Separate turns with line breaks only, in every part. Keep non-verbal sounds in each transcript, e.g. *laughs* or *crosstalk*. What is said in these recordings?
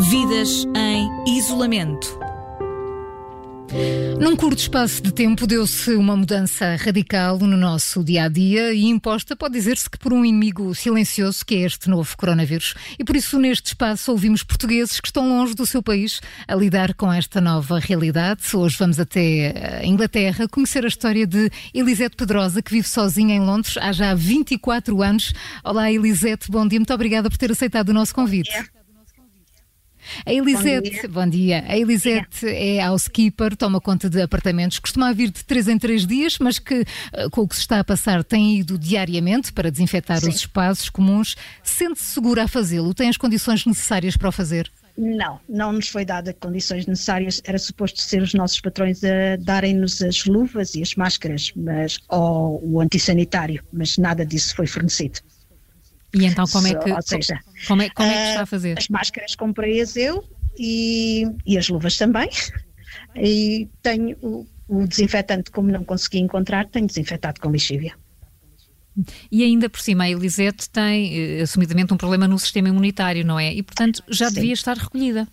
Vidas em isolamento.
Num curto espaço de tempo deu-se uma mudança radical no nosso dia a dia e imposta, pode dizer-se que por um inimigo silencioso que é este novo coronavírus. E por isso, neste espaço, ouvimos portugueses que estão longe do seu país a lidar com esta nova realidade. Hoje vamos até a Inglaterra conhecer a história de Elisete Pedrosa, que vive sozinha em Londres há já 24 anos. Olá, Elisete, bom dia, muito obrigada por ter aceitado o nosso convite. A Elisete, bom dia. bom dia. A Elisete é housekeeper, toma conta de apartamentos, costuma vir de três em três dias, mas que eh, com o que se está a passar tem ido diariamente para desinfetar Sim. os espaços comuns. Sente-se segura a fazê-lo? Tem as condições necessárias para o fazer?
Não, não nos foi dada condições necessárias. Era suposto ser os nossos patrões a darem-nos as luvas e as máscaras, mas ou o antissanitário, mas nada disso foi fornecido.
E então como é que, Ou seja, como é, como é que está a fazer?
As máscaras comprei-as eu e, e as luvas também. E tenho o, o desinfetante, como não consegui encontrar, tenho desinfetado com lixívia.
E ainda por cima, a Elisete tem, eh, assumidamente, um problema no sistema imunitário, não é? E, portanto, já Sim. devia estar recolhida.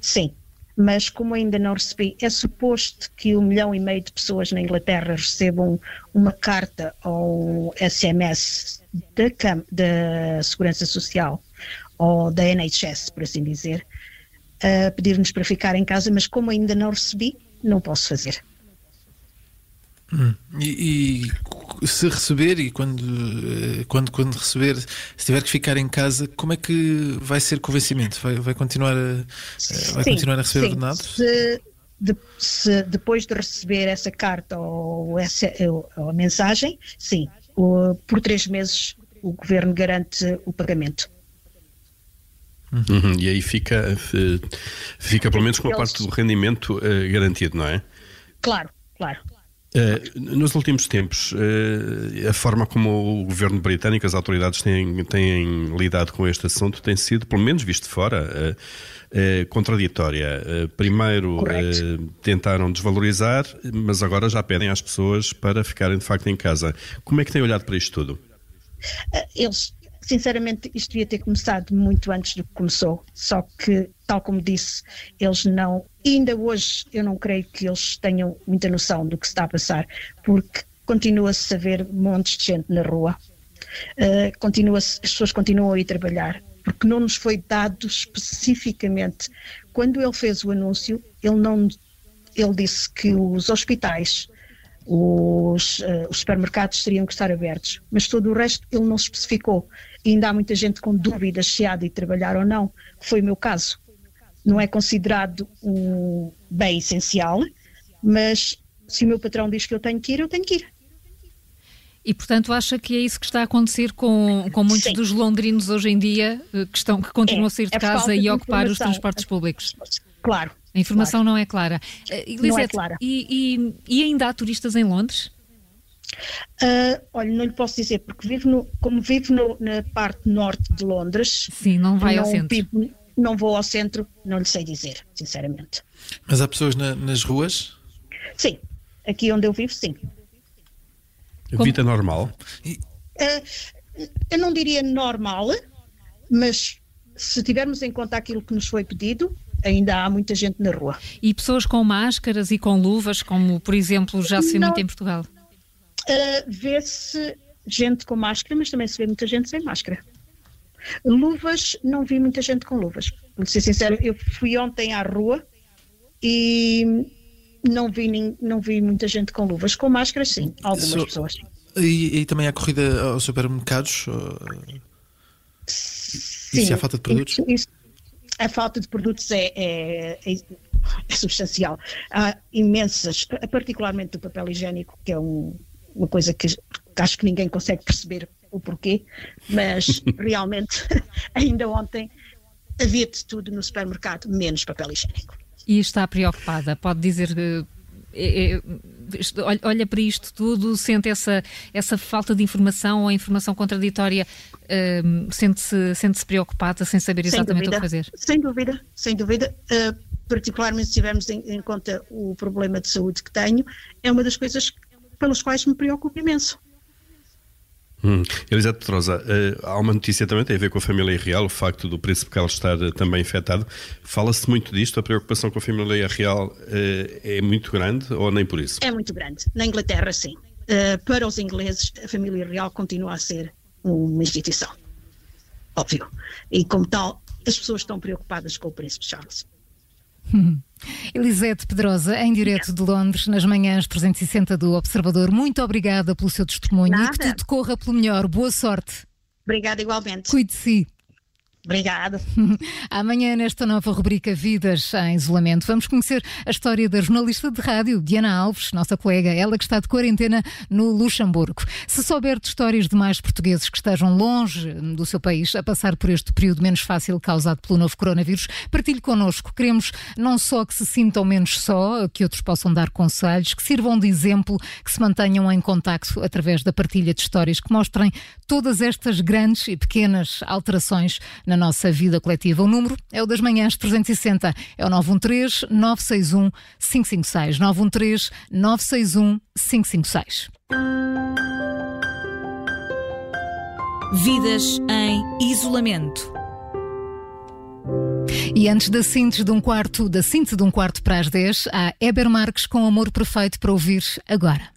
Sim, mas como ainda não recebi, é suposto que um milhão e meio de pessoas na Inglaterra recebam uma carta ou SMS da, da Segurança Social ou da NHS, por assim dizer, a pedir-nos para ficar em casa, mas como ainda não recebi, não posso fazer.
Hum. E, e, se receber e quando, eh, quando, quando receber, se tiver que ficar em casa, como é que vai ser com o vencimento? Vai, vai continuar a, eh, vai sim, continuar a receber ordenados?
Se, de, se depois de receber essa carta ou, essa, ou a mensagem, sim, por três meses o governo garante o pagamento.
Uhum, e aí fica, eh, fica pelo menos com a parte do rendimento uh, garantido, não é?
Claro, claro.
Uh, nos últimos tempos, uh, a forma como o governo britânico, as autoridades têm, têm lidado com este assunto tem sido, pelo menos visto de fora, contraditória. primeiro tentaram desvalorizar, mas agora já pedem às pessoas para ficarem de facto em casa. Como é que têm olhado para isto tudo?
Eh, eles, sinceramente, isto devia ter começado muito antes do que começou, só que, tal como disse, eles não, ainda hoje eu não creio que eles tenham muita noção do que está a passar, porque continua-se a ver montes de gente na rua, uh, continua as pessoas continuam a ir trabalhar, porque não nos foi dado especificamente. Quando ele fez o anúncio, ele não ele disse que os hospitais os, uh, os, supermercados teriam que estar abertos, mas todo o resto ele não especificou. E ainda há muita gente com dúvidas se há de trabalhar ou não, que foi o meu caso. Não é considerado um bem essencial, mas se o meu patrão diz que eu tenho que ir, eu tenho que ir.
E, portanto, acha que é isso que está a acontecer com, com muitos Sim. dos londrinos hoje em dia, eh, que, estão, que continuam é, a sair de é casa e ocupar os transportes públicos?
Claro,
a informação
claro.
não é clara. Uh, Elisete,
não é clara.
E, e, e, ainda há turistas em Londres?
Uh, olha, não lhe posso dizer, porque vivo no, como vivo no, na parte norte de Londres.
Sim, não vai
não
ao centro.
Vivo, não vou ao centro, não lhe sei dizer, sinceramente.
Mas há pessoas na, nas ruas?
Sim, aqui onde eu vivo, sim.
Vida normal?
Uh, eu não diria normal, mas se tivermos em conta aquilo que nos foi pedido, ainda há muita gente na rua.
E pessoas com máscaras e com luvas, como por exemplo já se vê muito em Portugal?
Uh, Vê-se gente com máscara, mas também se vê muita gente sem máscara. Luvas, não vi muita gente com luvas. Vou ser sincero, eu fui ontem à rua e não vi, nem, não vi muita gente com luvas. Com máscaras, sim, algumas so, pessoas.
E, e, também há corrida aos supermercados? Sim. Isso é a falta de produtos?
Isso, a falta de produtos é, é, é, é, substancial. Há imensas, particularmente do papel higiênico, que é um, uma coisa que, que acho que ninguém consegue perceber o porquê, mas *laughs* realmente ainda ontem havia de tudo no supermercado, menos papel higiênico.
E está preocupada? Pode dizer é, é, olha para isto tudo, sente essa, essa falta de informação ou informação contraditória, um, sente-se sente -se preocupada sem saber exatamente
sem
o que fazer?
Sem dúvida, sem dúvida. Uh, particularmente se tivermos em, em, conta o problema de saúde que tenho, é uma das coisas pelas quais me preocupo imenso.
Hum. Elisete Pedrosa, uh, há uma notícia também tem a ver com a família real, o facto do príncipe Carlos estar uh, também infectado. Fala-se muito disto, a preocupação com a família real uh, é muito grande ou nem por isso?
É muito grande. Na Inglaterra, sim. para os ingleses, a família real continua a ser uma instituição. Óbvio. E como tal, as pessoas estão preocupadas com o príncipe Charles.
Elisete Pedrosa, em direto de Londres, nas manhãs 360 do Observador. Muito obrigada pelo seu testemunho Nada. e que tudo corra pelo melhor. Boa sorte.
Obrigada igualmente.
Cuide de si.
Obrigada. *laughs*
Amanhã, nesta nova rubrica Vidas em Isolamento, vamos conhecer a história da jornalista de rádio, Diana Alves, nossa colega, ela que está de quarentena no Luxemburgo. Se souber de histórias de mais portugueses que estejam longe do seu país a passar por este período menos fácil causado pelo novo coronavírus, partilhe connosco. Queremos não só que se sintam menos só, que outros possam dar conselhos, que sirvam de exemplo, que se mantenham em contacto através da partilha de histórias, que mostrem todas estas grandes e pequenas alterações na na nossa vida coletiva. O número é o das manhãs 360, é o 913 961 556. 913 961 556.
Vidas em isolamento.
E antes da síntese de um quarto, da síntese de um quarto para as 10, há Eber Marques com Amor Perfeito para ouvir agora.